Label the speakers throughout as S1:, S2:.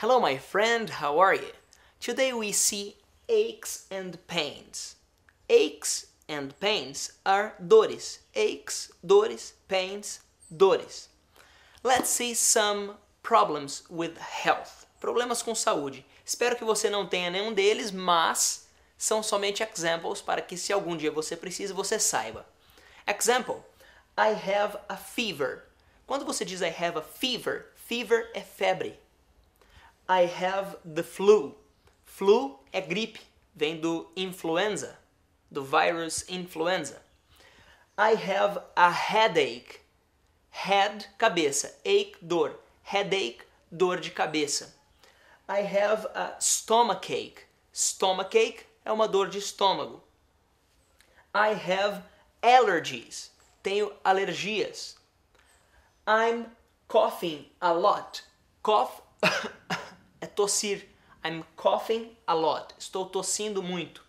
S1: Hello, my friend, how are you? Today we see aches and pains. Aches and pains are dores. Aches, dores, pains, dores. Let's see some problems with health. Problemas com saúde. Espero que você não tenha nenhum deles, mas são somente examples para que se algum dia você precise, você saiba. Example: I have a fever. Quando você diz I have a fever, fever é febre. I have the flu. Flu é gripe, vem do influenza, do vírus influenza. I have a headache. Head, cabeça. Ache, dor. Headache, dor de cabeça. I have a stomachache. Stomachache é uma dor de estômago. I have allergies. Tenho alergias. I'm coughing a lot. Cough é tossir. I'm coughing a lot. Estou tossindo muito.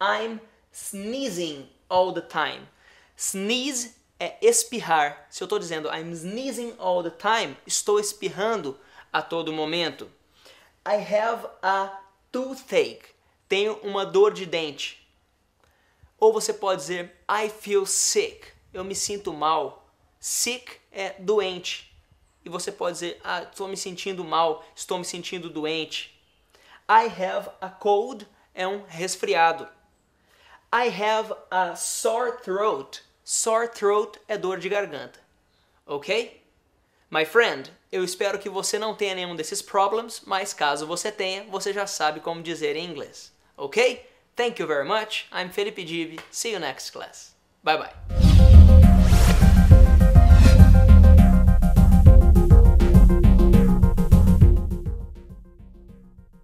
S1: I'm sneezing all the time. Sneeze é espirrar. Se eu estou dizendo I'm sneezing all the time, estou espirrando a todo momento. I have a toothache. Tenho uma dor de dente. Ou você pode dizer I feel sick. Eu me sinto mal. Sick é doente. E você pode dizer ah, estou me sentindo mal, estou me sentindo doente. I have a cold é um resfriado. I have a sore throat. Sore throat é dor de garganta. Ok? My friend, eu espero que você não tenha nenhum desses problems, mas caso você tenha, você já sabe como dizer em inglês. Ok? Thank you very much. I'm Felipe Divi. See you next class. Bye bye.